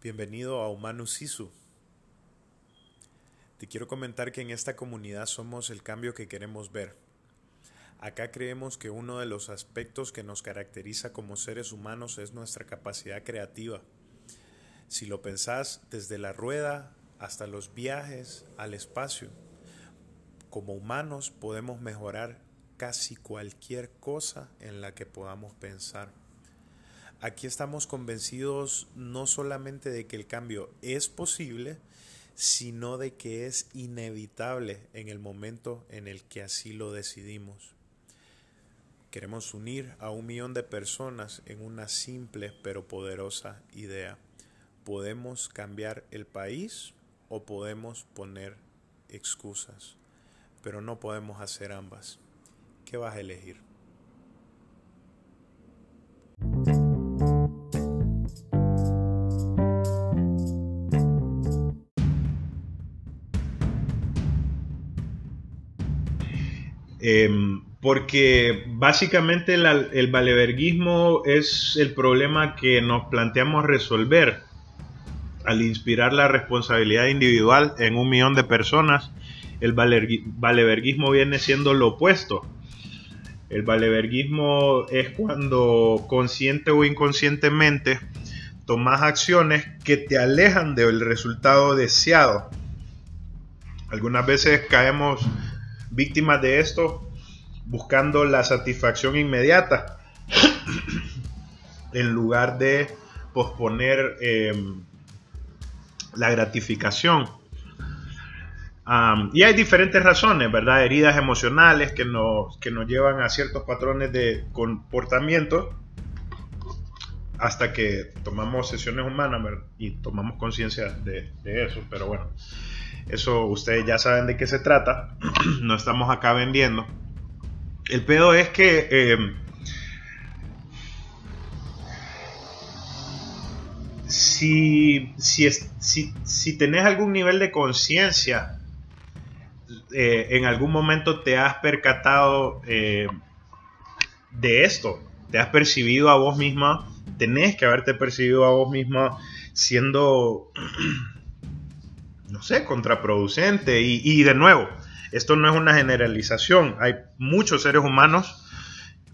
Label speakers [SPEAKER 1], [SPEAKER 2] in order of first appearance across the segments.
[SPEAKER 1] Bienvenido a Humanus Sisu. Te quiero comentar que en esta comunidad somos el cambio que queremos ver. Acá creemos que uno de los aspectos que nos caracteriza como seres humanos es nuestra capacidad creativa. Si lo pensás desde la rueda hasta los viajes al espacio, como humanos podemos mejorar casi cualquier cosa en la que podamos pensar. Aquí estamos convencidos no solamente de que el cambio es posible, sino de que es inevitable en el momento en el que así lo decidimos. Queremos unir a un millón de personas en una simple pero poderosa idea. Podemos cambiar el país o podemos poner excusas, pero no podemos hacer ambas. ¿Qué vas a elegir?
[SPEAKER 2] Em, porque básicamente el valeverguismo es el problema que nos planteamos resolver al inspirar la responsabilidad individual en un millón de personas. El valeverguismo viene siendo lo opuesto. El valeverguismo es cuando consciente o inconscientemente tomas acciones que te alejan del resultado deseado. Algunas veces caemos víctimas de esto buscando la satisfacción inmediata en lugar de posponer em, la gratificación. y hay diferentes razones, ¿verdad? Heridas emocionales que nos, que nos llevan a ciertos patrones de comportamiento hasta que tomamos sesiones humanas y tomamos conciencia de, de, eso. Pero bueno, eso ustedes ya saben de qué se trata. no estamos acá vendiendo. El pedo es que... Em, si, si, si, si, tenés algún nivel de conciencia, eh, en algún momento te has percatado eh, de esto, te has percibido a vos misma, tenés que haberte percibido a vos misma siendo no sé, contraproducente. Y, de nuevo, esto no es una generalización. Hay muchos seres humanos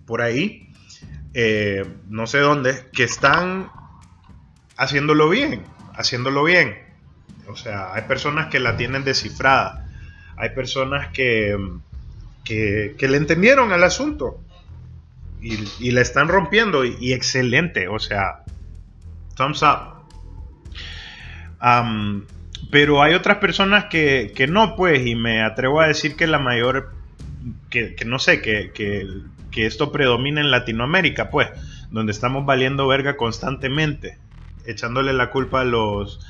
[SPEAKER 2] por ahí, eh, no sé dónde, que están haciéndolo bien, haciéndolo bien. O sea, hay personas que la tienen descifrada. Hay personas que, que, le entendieron al asunto y, y la están rompiendo y, excelente. O sea, thumbs up. Pero hay otras personas que, no, pues, y me atrevo a decir que la mayor, que, no sé, que, que, esto predomina en Latinoamérica, pues, donde estamos valiendo verga constantemente, echándole la culpa a los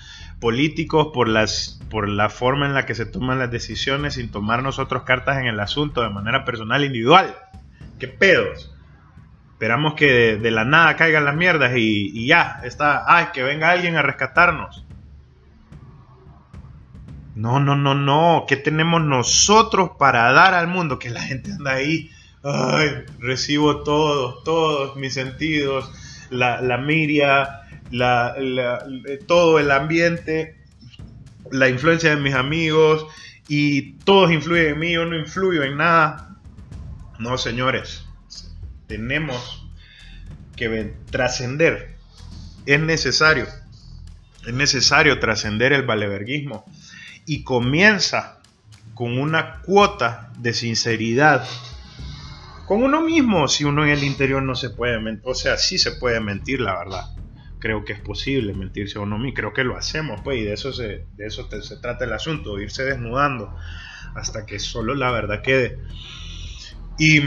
[SPEAKER 2] políticos por, las, por la forma en la que se toman las decisiones sin tomar nosotros cartas en el asunto de manera personal individual. ¿Qué pedos? Esperamos que de, la nada caigan las mierdas y, y ya, está, ay, que venga alguien a rescatarnos. No, no, no, no. ¿Qué tenemos nosotros para dar al mundo? Que la gente anda ahí. Ay, recibo todos, todos mis sentidos, la, la miria, la, todo el ambiente, la influencia de mis amigos y todos influyen en mí, yo no influyo en nada. No, señores, tenemos que trascender. Es necesario, es necesario trascender el valeverguismo y comienza con una cuota de sinceridad con uno mismo si uno en el interior no se puede mentir, o sea, sí se puede mentir, la verdad. Creo que es posible mentirse a uno mismo, creo que lo hacemos, pues, y de eso se, de eso se trata el asunto, irse desnudando hasta que solo la verdad quede. Y,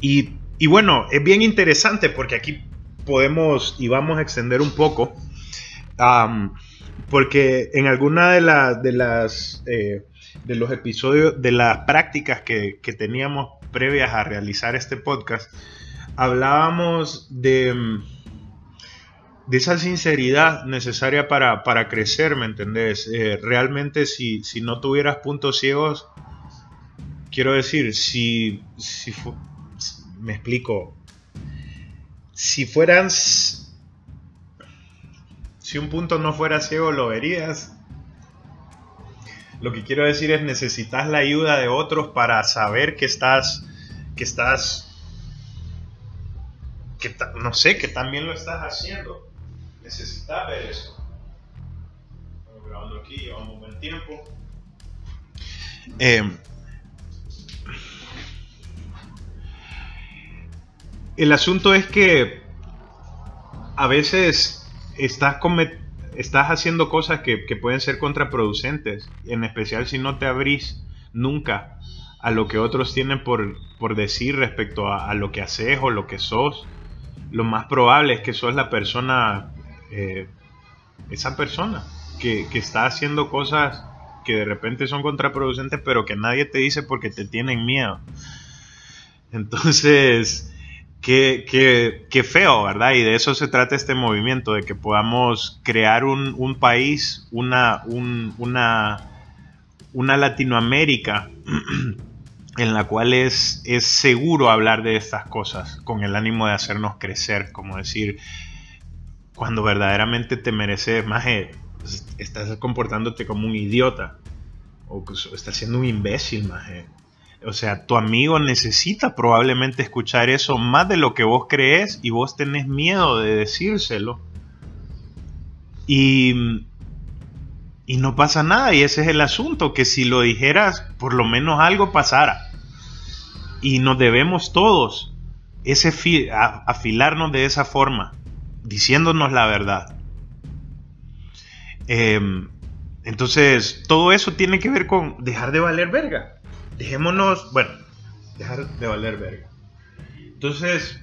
[SPEAKER 2] y, bueno, es bien interesante porque aquí podemos y vamos a extender un poco porque en alguna de, de las eh, de los episodios, de las prácticas que, teníamos previas a realizar este podcast, hablábamos de, de esa sinceridad necesaria para, crecer, ¿me entendés? Eh, realmente si, no tuvieras puntos ciegos, quiero decir, si, si me explico, si fueras si un punto no fuera ciego, lo verías. Lo que quiero decir es necesitas la ayuda de otros para saber que estás, que estás, que no sé, que también lo estás haciendo. Necesitas ver eso. Estamos grabando aquí, llevamos un buen tiempo. Eh, el asunto es que a veces estás, estás haciendo cosas que, pueden ser contraproducentes, en especial si no te abrís nunca a lo que otros tienen por, decir respecto a, lo que haces o lo que sos. Lo más probable es que sos la persona, eh, esa persona que, que está haciendo cosas que de repente son contraproducentes, pero que nadie te dice porque te tienen miedo. Entonces, Qué, feo, ¿verdad? Y de eso se trata este movimiento, de que podamos crear un, país, una, una, una Latinoamérica en la cual es, es seguro hablar de estas cosas, con el ánimo de hacernos crecer, como decir, cuando verdaderamente te mereces más, estás comportándote como un idiota, o estás siendo un imbécil, más. O sea, tu amigo necesita probablemente escuchar eso más de lo que vos crees y vos tenés miedo de decírselo. Y, y no pasa nada, y ese es el asunto, que si lo dijeras, por lo menos algo pasara. Y nos debemos todos ese afilarnos de esa forma, diciéndonos la verdad. Em, entonces, todo eso tiene que ver con dejar de valer verga dejémonos, bueno, dejar de valer verga. Entonces,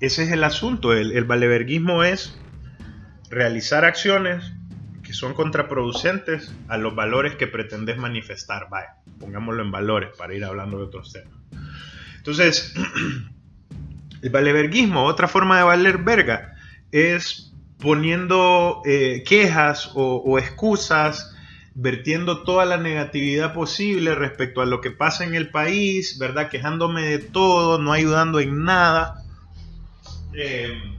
[SPEAKER 2] ese es el asunto. El, el valeverguismo es realizar acciones que son contraproducentes a los valores que pretendes manifestar. Vaya, pongámoslo en valores para ir hablando de otros temas. Entonces, el valeverguismo, otra forma de valer verga, es poniendo eh, quejas o excusas vertiendo toda la negatividad posible respecto a lo que pasa en el país, ¿verdad? Quejándome de todo, no ayudando en nada. Em,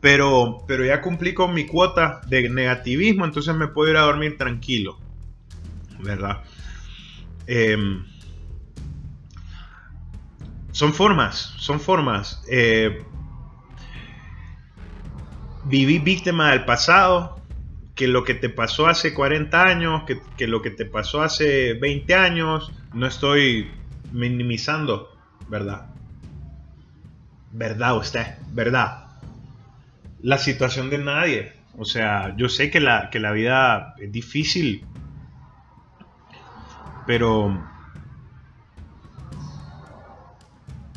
[SPEAKER 2] pero, pero ya cumplí con mi cuota de negativismo, entonces me puedo ir a dormir tranquilo, ¿verdad? Em, son formas, son formas. Eh, viví víctima del pasado, que lo que te pasó hace 40 años, que, lo que te pasó hace 20 años, no estoy minimizando, ¿verdad? ¿Verdad usted? ¿Verdad? La situación de nadie. O sea, yo sé que la, que la vida es difícil, pero...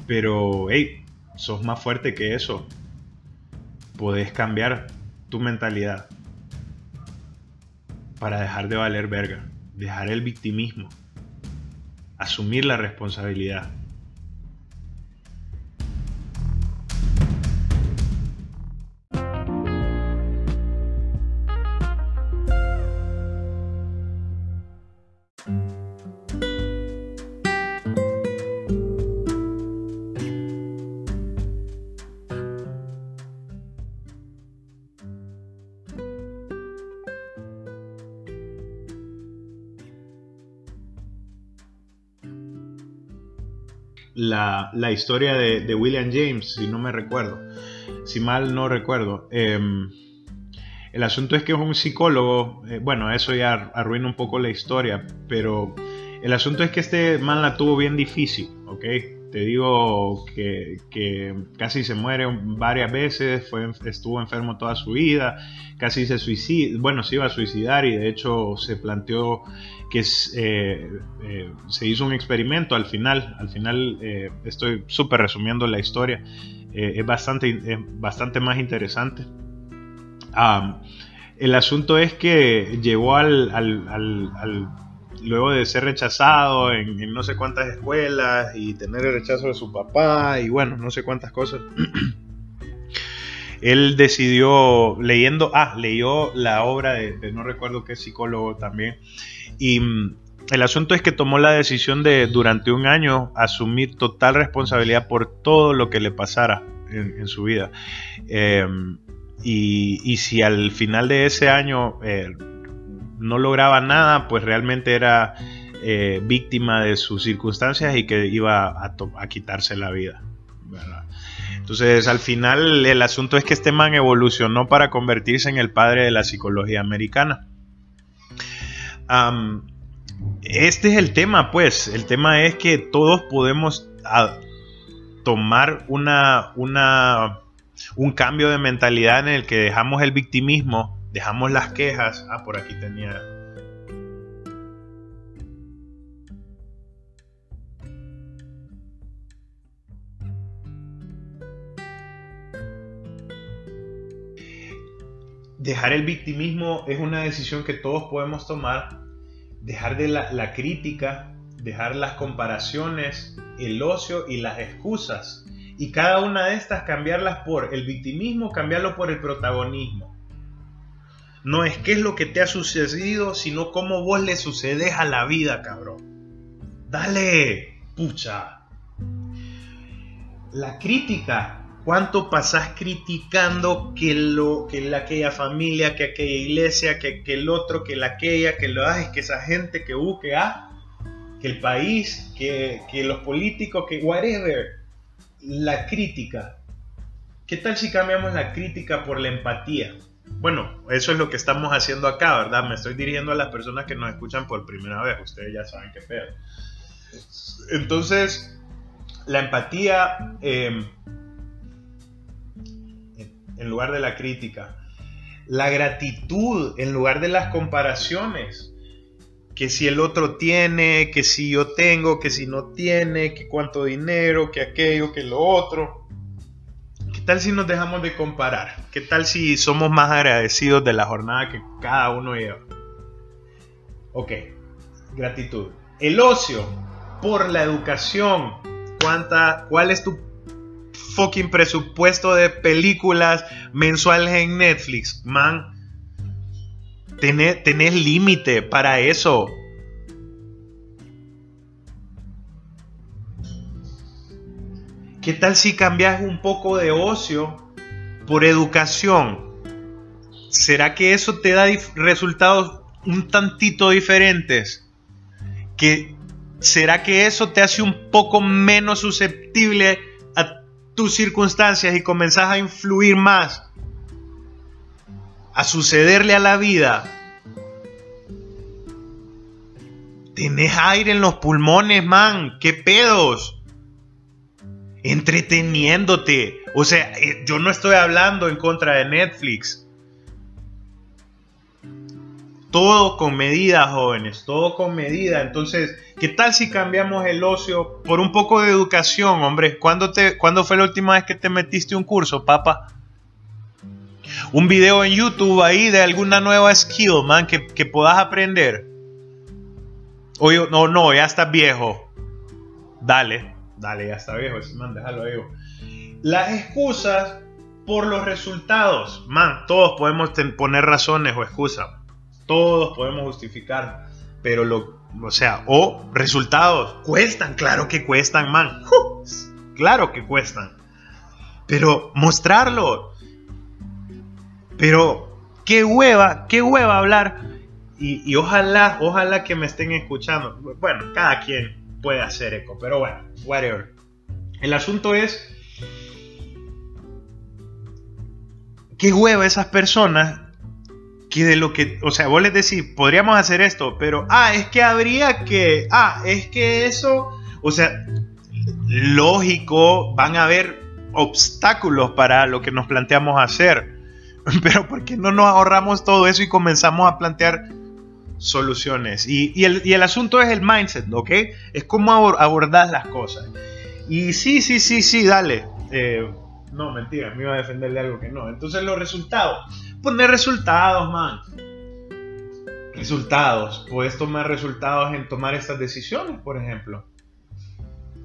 [SPEAKER 2] Pero, hey, sos más fuerte que eso podés cambiar tu mentalidad para dejar de valer verga, dejar el victimismo, asumir la responsabilidad. La, historia de, William James, si no me recuerdo, si mal no recuerdo. Em, el asunto es que es un psicólogo, eh, bueno, eso ya arruina un poco la historia, pero el asunto es que este man la tuvo bien difícil, ¿ok? Te digo que, casi se muere varias veces, fue, estuvo enfermo toda su vida, casi se suicida, bueno, se iba a suicidar y de hecho se planteó que eh, eh, se hizo un experimento al final, al final eh, estoy súper resumiendo la historia, es, bastante, bastante más interesante. el asunto es que llegó al luego de ser rechazado en, no sé cuántas escuelas y tener el rechazo de su papá y bueno, no sé cuántas cosas. Él decidió, leyendo, ah, leyó la obra de, no recuerdo qué psicólogo también, y, el asunto es que tomó la decisión de durante un año asumir total responsabilidad por todo lo que le pasara en, su vida. Em, y, si al final de ese año eh, no lograba nada, pues realmente era eh, víctima de sus circunstancias y que iba a, quitarse la vida. Entonces, al final, el asunto es que este man evolucionó para convertirse en el padre de la psicología americana. este es el tema, pues. El tema es que todos podemos tomar una, una, un cambio de mentalidad en el que dejamos el victimismo, dejamos las quejas. Ah, por aquí tenía dejar el victimismo es una decisión que todos podemos tomar, dejar de la, crítica, dejar las comparaciones, el ocio y las excusas. Y cada una de estas cambiarlas por el victimismo, cambiarlo por el protagonismo. No es qué es lo que te ha sucedido, sino cómo vos le sucedes a la vida, cabrón. Dale, pucha. La crítica ¿Cuánto pasás criticando que, lo, que la, aquella familia, que aquella iglesia, que, el otro, que la aquella, que lo es que esa gente, que U, que A, que el país, que, que los políticos, que whatever? La crítica. ¿Qué tal si cambiamos la crítica por la empatía? Bueno, eso es lo que estamos haciendo acá, ¿verdad? Me estoy dirigiendo a las personas que nos escuchan por primera vez. Ustedes ya saben qué pedo. Entonces, la empatía... Eh, en lugar de la crítica. La gratitud en lugar de las comparaciones. Que si el otro tiene, que si yo tengo, que si no tiene, que cuánto dinero, que aquello, que lo otro. ¿Qué tal si nos dejamos de comparar? ¿Qué tal si somos más agradecidos de la jornada que cada uno lleva? Ok, gratitud. El ocio por la educación. ¿Cuánta, ¿Cuál es tu fucking presupuesto de películas mensuales en Netflix, man. Tenés, límite para eso. ¿Qué tal si cambias un poco de ocio por educación? ¿Será que eso te da resultados un tantito diferentes? ¿Que, ¿Será que eso te hace un poco menos susceptible tus circunstancias y comenzás a influir más, a sucederle a la vida, tenés aire en los pulmones, man, qué pedos. Entreteniéndote. O sea, eh, yo no estoy hablando en contra de Netflix. Todo con medida, jóvenes, todo con medida. Entonces, ¿qué tal si cambiamos el ocio por un poco de educación, hombre? ¿Cuándo, te, ¿Cuándo fue la última vez que te metiste un curso, papá? Un video en YouTube ahí de alguna nueva skill, man, que, que puedas aprender. Oye, no, no, ya estás viejo. Dale, dale, ya está viejo, man, déjalo ahí. Las excusas por los resultados, man, todos podemos poner razones o excusas. Todos podemos justificar, pero lo, o sea, o resultados, cuestan, claro que cuestan, man, claro que cuestan, pero mostrarlo, pero qué hueva, qué hueva hablar, y ojalá, ojalá que me estén escuchando, bueno, cada quien puede hacer eco, pero bueno, whatever. El asunto es, qué hueva esas personas que de lo que, o sea, vos les decís, podríamos hacer esto, pero, ah, es que habría que, ah, es que eso, o sea, lógico, van a haber obstáculos para lo que nos planteamos hacer, pero ¿por qué no nos ahorramos todo eso y comenzamos a plantear soluciones? Y, el, asunto es el mindset, ¿ok? Es cómo abordar las cosas. Y sí, sí, sí, sí, dale. Eh, no, mentira, me iba a defenderle algo que no. Entonces los resultados poner resultados, man. Resultados. Puedes tomar resultados en tomar estas decisiones, por ejemplo.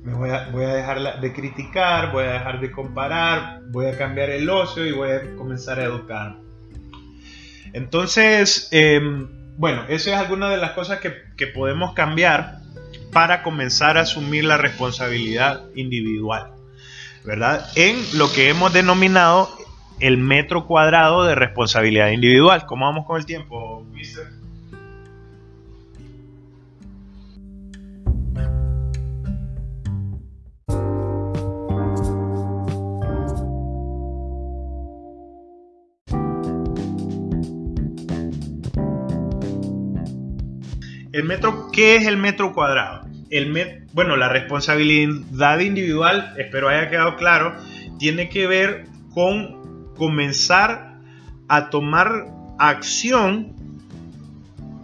[SPEAKER 2] Me voy a, voy a dejar de criticar, voy a dejar de comparar, voy a cambiar el ocio y voy a comenzar a educar. Entonces, em, bueno, esa es alguna de las cosas que, que podemos cambiar para comenzar a asumir la responsabilidad individual, ¿verdad? En lo que hemos denominado el metro cuadrado de responsabilidad individual. ¿Cómo vamos con el tiempo, mister? El metro, ¿qué es el metro cuadrado? El bueno, la responsabilidad individual, espero haya quedado claro, tiene que ver con comenzar a tomar acción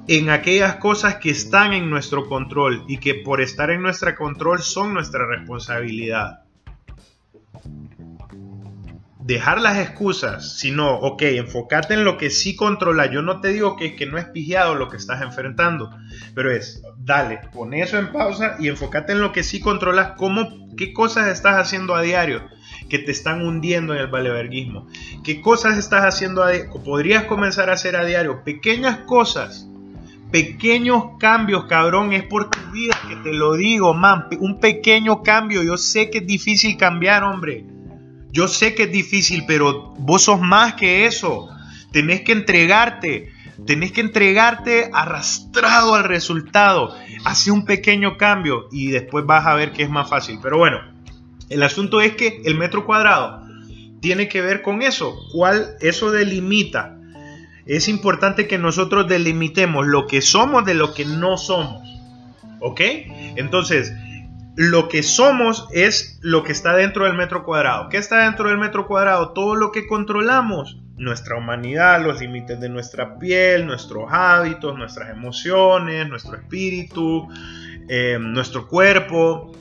[SPEAKER 2] en aquellas cosas que están en nuestro control y que por estar en nuestro control son nuestra responsabilidad dejar las excusas, sino, ok, enfócate en lo que sí controla. Yo no te digo que, que no es pigiado lo que estás enfrentando, pero es, dale, pon eso en pausa y enfócate en lo que sí controlas, cómo, qué cosas estás haciendo a diario que te están hundiendo en el valeverguismo, qué cosas estás haciendo a diario, podrías comenzar a hacer a diario, pequeñas cosas. Pequeños cambios, cabrón, es por tu vida que te lo digo, man. Un pequeño cambio. Yo sé que es difícil cambiar, hombre yo sé que es difícil, pero vos sos más que eso. Tenés que entregarte. Tenés que entregarte arrastrado al resultado. Hace un pequeño cambio y después vas a ver que es más fácil. Pero bueno, el asunto es que el metro cuadrado tiene que ver con eso. ¿Cuál eso delimita? Es importante que nosotros delimitemos lo que somos de lo que no somos. ¿Ok? Entonces, lo que somos es lo que está dentro del metro cuadrado. ¿Qué está dentro del metro cuadrado? Todo lo que controlamos. Nuestra humanidad, los límites de nuestra piel, nuestros hábitos, nuestras emociones, nuestro espíritu, eh, nuestro cuerpo,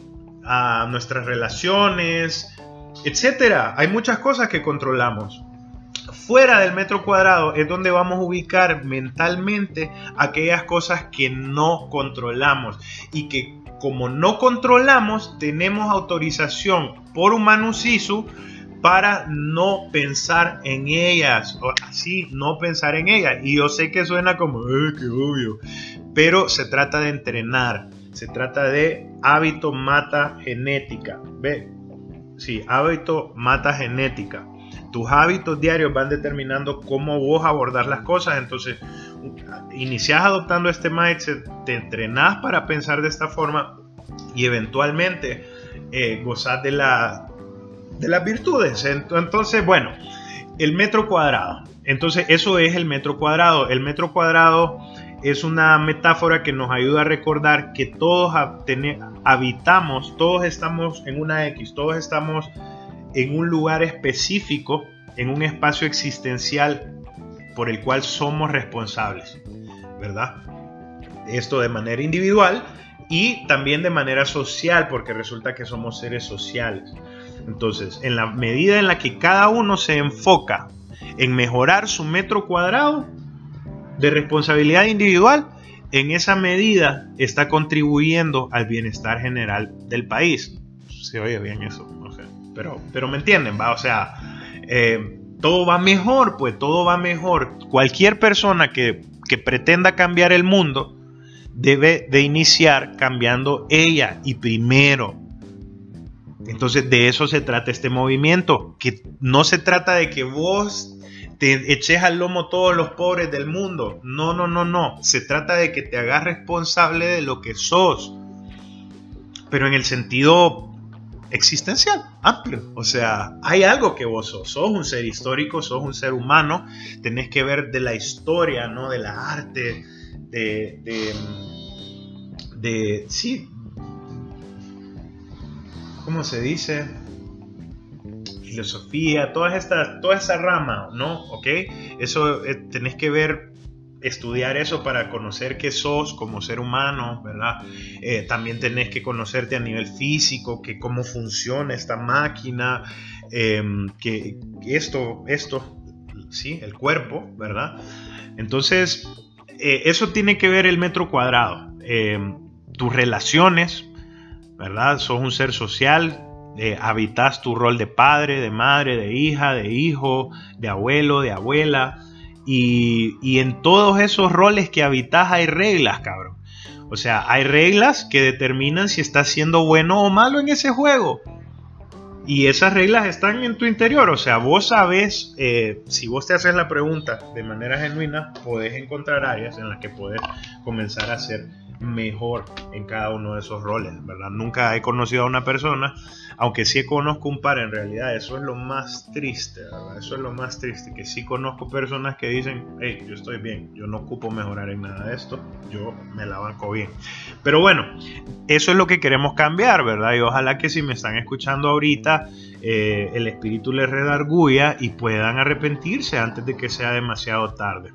[SPEAKER 2] ah, nuestras relaciones, etc. Hay muchas cosas que controlamos. Fuera del metro cuadrado es donde vamos a ubicar mentalmente aquellas cosas que no controlamos y que como no controlamos, tenemos autorización por Humanus Sisu para no pensar en ellas, o así no pensar en ellas. Y yo sé que suena como, ¡ay, qué obvio! Pero se trata de entrenar, se trata de hábito mata genética. ¿Ve? Sí, hábito mata genética. Tus hábitos diarios van determinando cómo vos abordar las cosas. Entonces, inicias adoptando este mindset, te entrenás para pensar de esta forma y eventualmente eh, de, la, de las virtudes. Entonces, bueno, el metro cuadrado. Entonces, eso es el metro cuadrado. El metro cuadrado es una metáfora que nos ayuda a recordar que todos habitamos, todos estamos en una X, todos estamos en un lugar específico, en un espacio existencial por el cual somos responsables, ¿verdad? Esto de manera individual y también de manera social, porque resulta que somos seres sociales. Entonces, en la medida en la que cada uno se enfoca en mejorar su metro cuadrado de responsabilidad individual, en esa medida está contribuyendo al bienestar general del país. Se oye bien eso, pero, pero me entienden, va, o sea, eh, todo va mejor, pues todo va mejor. Cualquier persona que, pretenda cambiar el mundo debe de iniciar cambiando ella y primero. Entonces de eso se trata este movimiento, que no se trata de que vos te eches al lomo todos los pobres del mundo. No, no, no, no. Se trata de que te hagas responsable de lo que sos. Pero en el sentido existencial, amplio. O sea, hay algo que vos sos. Sos un ser histórico, sos un ser humano. Tenés que ver de la historia, ¿no? De la arte, de. de, sí. ¿Cómo se dice? Filosofía, todas estas, toda esa rama, ¿no? ¿Ok? Eso eh, tenés que ver estudiar eso para conocer qué sos como ser humano, ¿verdad? Eh, también tenés que conocerte a nivel físico, que cómo funciona esta máquina, em, que, esto, esto, sí, el cuerpo, ¿verdad? Entonces, eh, eso tiene que ver el metro cuadrado. Em, tus relaciones, ¿verdad? Sos un ser social, eh, habitas tu rol de padre, de madre, de hija, de hijo, de abuelo, de abuela y, en todos esos roles que habitas hay reglas, cabrón. O sea, hay reglas que determinan si estás siendo bueno o malo en ese juego. Y esas reglas están en tu interior. O sea, vos sabes, eh, si vos te haces la pregunta de manera genuina, podés encontrar áreas en las que podés comenzar a ser mejor en cada uno de esos roles, ¿verdad? Nunca he conocido a una persona, aunque sí conozco un par en realidad, eso es lo más triste, ¿verdad? Eso es lo más triste, que sí conozco personas que dicen, hey, yo estoy bien, yo no ocupo mejorar en nada de esto, yo me la banco bien. Pero bueno, eso es lo que queremos cambiar, ¿verdad? Y ojalá que si me están escuchando ahorita, eh, el espíritu les redarguya y puedan arrepentirse antes de que sea demasiado tarde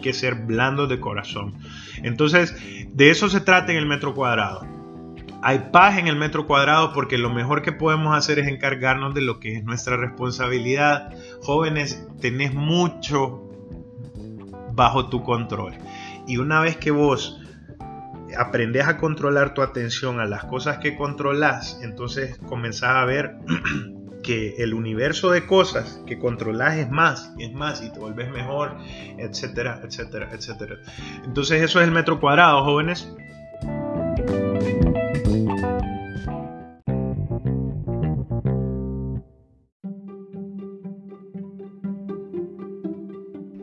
[SPEAKER 2] que ser blandos de corazón. Entonces, de eso se trata en el metro cuadrado. Hay paz en el metro cuadrado porque lo mejor que podemos hacer es encargarnos de lo que es nuestra responsabilidad. Jóvenes, tenés mucho bajo tu control. Y una vez que vos aprendes a controlar tu atención a las cosas que controlas, entonces comenzás a ver que el universo de cosas que controlas es más, es más, y te vuelves mejor, etcétera, etcétera, etcétera. Entonces eso es el metro cuadrado, jóvenes.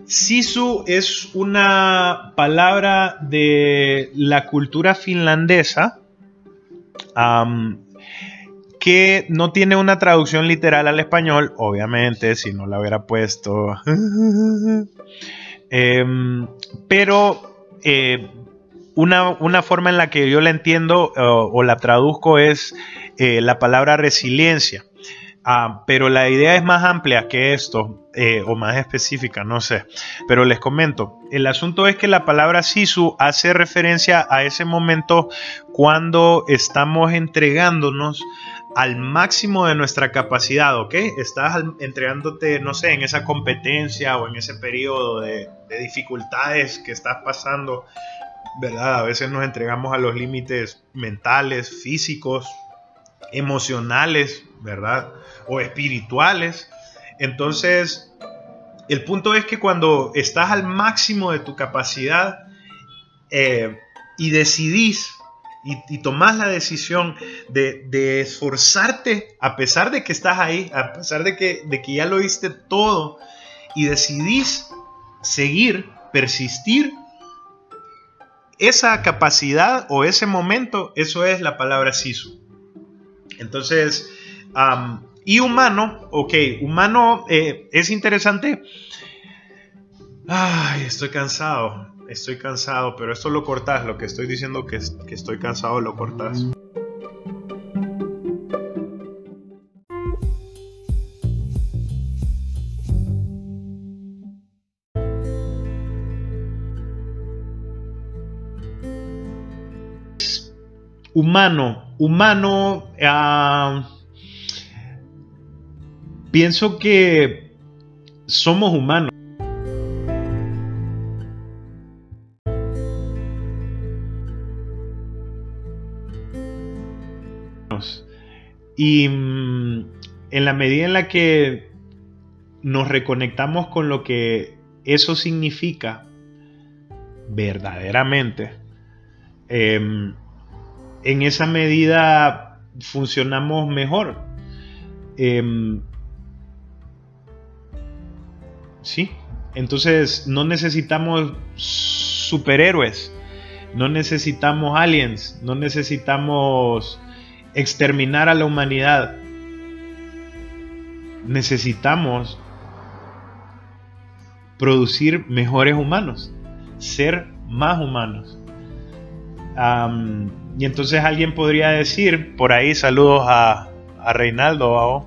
[SPEAKER 2] Sisu es una palabra de la cultura finlandesa que no tiene una traducción literal al español, obviamente, si no la hubiera puesto. Em, pero eh, una, forma en la que yo la entiendo o la traduzco es eh, la palabra resiliencia. Ah, pero la idea es más amplia que esto, eh, o más específica, no sé. Pero les comento, el asunto es que la palabra sisu hace referencia a ese momento cuando estamos entregándonos al máximo de nuestra capacidad, ¿ok? Estás entregándote, no sé, en esa competencia o en ese periodo de, dificultades que estás pasando, ¿verdad? A veces nos entregamos a los límites mentales, físicos, emocionales, ¿verdad? O espirituales. Entonces, el punto es que cuando estás al máximo de tu capacidad eh, y decidís y, tomas la decisión de, esforzarte a pesar de que estás ahí, a pesar de que, ya lo viste todo y decidís seguir, persistir, esa capacidad o ese momento, eso es la palabra sisu. Entonces, y humano, ok, humano eh, es interesante. Ay, estoy cansado estoy cansado, pero esto lo cortas, lo que estoy diciendo que, que estoy cansado lo cortas. humano, humano, ah, pienso que somos humanos. Y mm, en la medida en la que nos reconectamos con lo que eso significa verdaderamente, em, en esa medida funcionamos mejor. Em, sí, entonces no necesitamos superhéroes, no necesitamos aliens, no necesitamos exterminar a la humanidad, necesitamos producir mejores humanos, ser más humanos. y entonces alguien podría decir, por ahí saludos a, Reinaldo,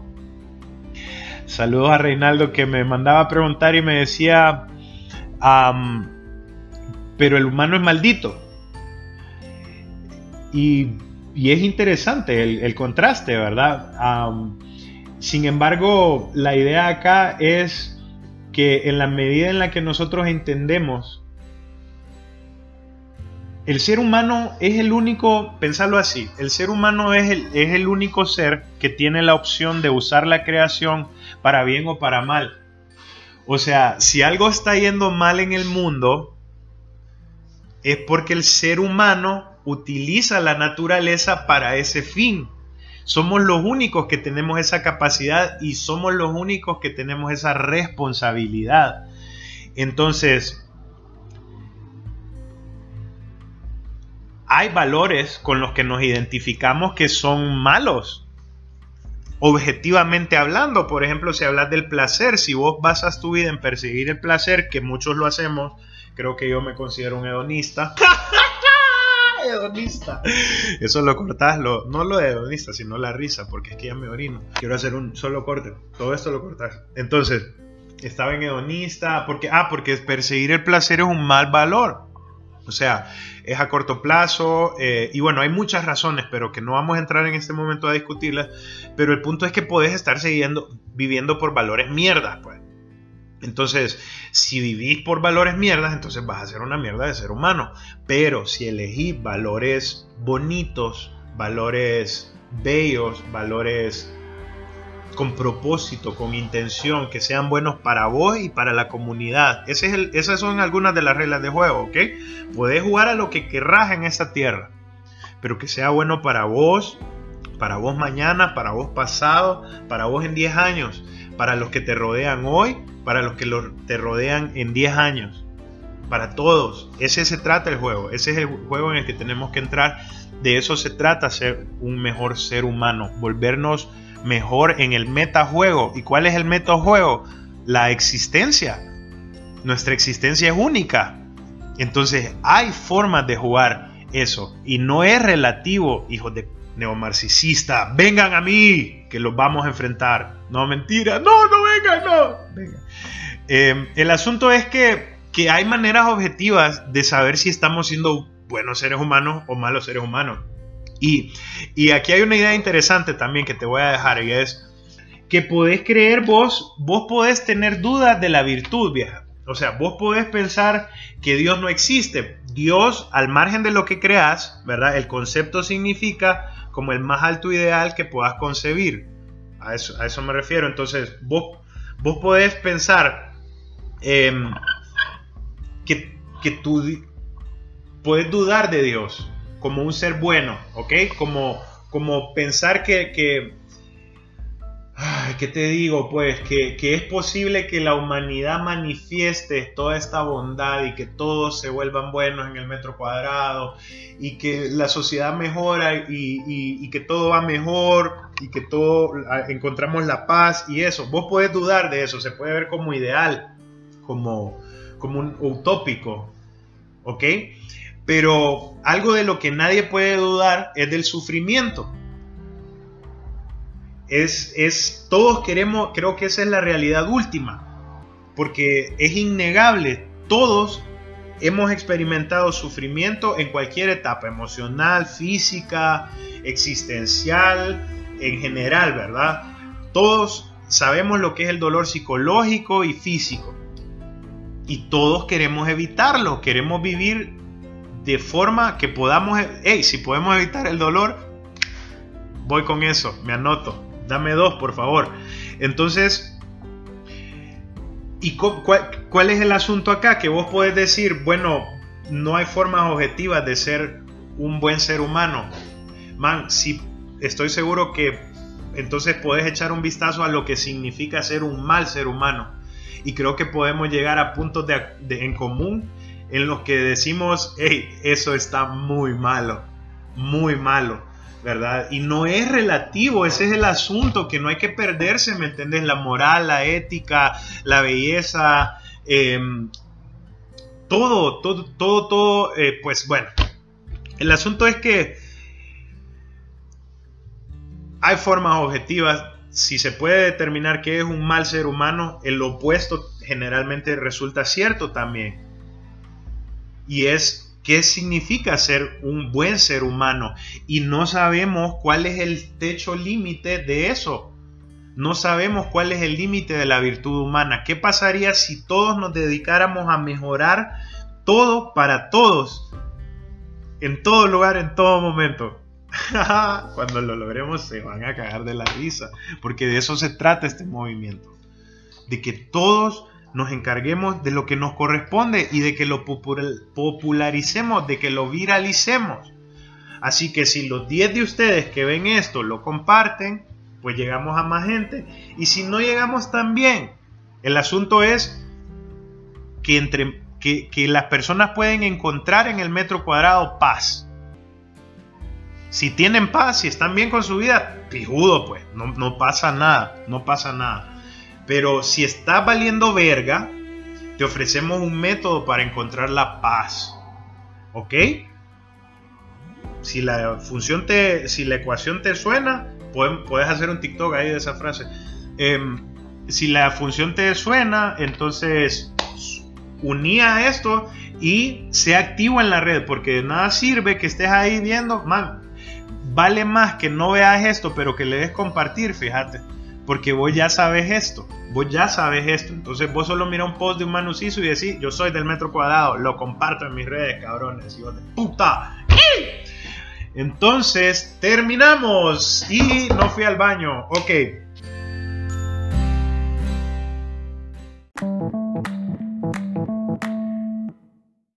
[SPEAKER 2] saludos a Reinaldo que me mandaba a preguntar y me decía, pero el humano es maldito. Y y es interesante el, contraste, ¿verdad? sin embargo, la idea acá es que en la medida en la que nosotros entendemos, el ser humano es el único, pensarlo así, el ser humano es el, es el único ser que tiene la opción de usar la creación para bien o para mal. O sea, si algo está yendo mal en el mundo, es porque el ser humano utiliza la naturaleza para ese fin. Somos los únicos que tenemos esa capacidad y somos los únicos que tenemos esa responsabilidad. Entonces, hay valores con los que nos identificamos que son malos. Objetivamente hablando, por ejemplo, si hablas del placer, si vos basas tu vida en perseguir el placer, que muchos lo hacemos, creo que yo me considero un hedonista. hedonista. Eso lo cortás, lo, no lo de hedonista, sino la risa, porque es que ya me orino. Quiero hacer un solo corte. Todo esto lo cortás. Entonces, estaba en hedonista, porque, ah, porque perseguir el placer es un mal valor. O sea, es a corto plazo eh, y bueno, hay muchas razones, pero que no vamos a entrar en este momento a discutirlas. Pero el punto es que puedes estar siguiendo, viviendo por valores mierdas, pues. Entonces, si vivís por valores mierdas, entonces vas a ser una mierda de ser humano. Pero si elegís valores bonitos, valores bellos, valores con propósito, con intención, que sean buenos para vos y para la comunidad. Esas son algunas de las reglas de juego, ¿ok? Podés jugar a lo que querrás en esta tierra, pero que sea bueno para vos, para vos mañana, para vos pasado, para vos en 10 años, para los que te rodean hoy, para los que te rodean en 10 años, para todos. Ese se trata el juego, ese es el juego en el que tenemos que entrar. De eso se trata ser un mejor ser humano, volvernos mejor en el metajuego. ¿Y cuál es el metajuego? La existencia. Nuestra existencia es única. Entonces hay formas de jugar eso. Y no es relativo, hijos de neomarxicista. Vengan a mí, que los vamos a enfrentar. No, mentira. No, no vengan, no. Em, el asunto es que, que hay maneras objetivas de saber si estamos siendo buenos seres humanos o malos seres humanos. Y, aquí hay una idea interesante también que te voy a dejar y es que podés creer vos, vos podés tener dudas de la virtud, vieja. O sea, vos podés pensar que Dios no existe. Dios, al margen de lo que creas, ¿verdad? El concepto significa como el más alto ideal que puedas concebir. A eso, a eso me refiero. Entonces, vos, vos podés pensar em, que, que tú puedes dudar de Dios como un ser bueno, ¿ok? Como, como pensar que, que ¿qué te digo? Pues que, es posible que la humanidad manifieste toda esta bondad y que todos se vuelvan buenos en el metro cuadrado y que la sociedad mejora y, que todo va mejor y que todo encontramos la paz y eso. Vos podés dudar de eso, se puede ver como ideal, como, como un utópico, ¿ok? Pero algo de lo que nadie puede dudar es del sufrimiento. Es, es, todos queremos, creo que esa es la realidad última, porque es innegable, todos hemos experimentado sufrimiento en cualquier etapa, emocional, física, existencial, en general, ¿verdad? Todos sabemos lo que es el dolor psicológico y físico. Y todos queremos evitarlo, queremos vivir de forma que podamos, hey, si podemos evitar el dolor, voy con eso, me anoto, dame dos, por favor. Entonces, ¿y cuál, es el asunto acá? Que vos podés decir, bueno, no hay formas objetivas de ser un buen ser humano. Man, si estoy seguro que entonces podés echar un vistazo a lo que significa ser un mal ser humano. Y creo que podemos llegar a puntos de, en común en los que decimos, hey, eso está muy malo, muy malo, ¿verdad? Y no es relativo, ese es el asunto, que no hay que perderse, ¿me entiendes? La moral, la ética, la belleza, em, todo, todo, todo, todo, eh, pues bueno, el asunto es que hay formas objetivas, si se puede determinar que es un mal ser humano, el opuesto generalmente resulta cierto también y es qué significa ser un buen ser humano y no sabemos cuál es el techo límite de eso. No sabemos cuál es el límite de la virtud humana. ¿Qué pasaría si todos nos dedicáramos a mejorar todo para todos? En todo lugar, en todo momento. Cuando lo logremos se van a cagar de la risa, porque de eso se trata este movimiento. De que todos nos encarguemos de lo que nos corresponde y de que lo popularicemos, de que lo viralicemos. Así que si los 10 de ustedes que ven esto lo comparten, pues llegamos a más gente. Y si no llegamos tan bien, el asunto es que, entre, que, las personas pueden encontrar en el metro cuadrado paz. Si tienen paz, si están bien con su vida, pijudo pues, no pasa nada, no pasa nada. Pero si está valiendo verga, te ofrecemos un método para encontrar la paz. ¿Ok? Si la función te, si la ecuación te suena, puedes hacer un TikTok ahí de esa frase. Em, si la función te suena, entonces unía esto y sea activo en la red, porque de nada sirve que estés ahí viendo, man, vale más que no veas esto, pero que le des compartir, fíjate. Porque vos ya sabes esto, vos ya sabes esto. Entonces vos solo mira un post de un manuciso y decís, yo soy del metro cuadrado, lo comparto en mis redes, cabrones, hijos de puta. Entonces, terminamos. Y no fui al baño. Ok.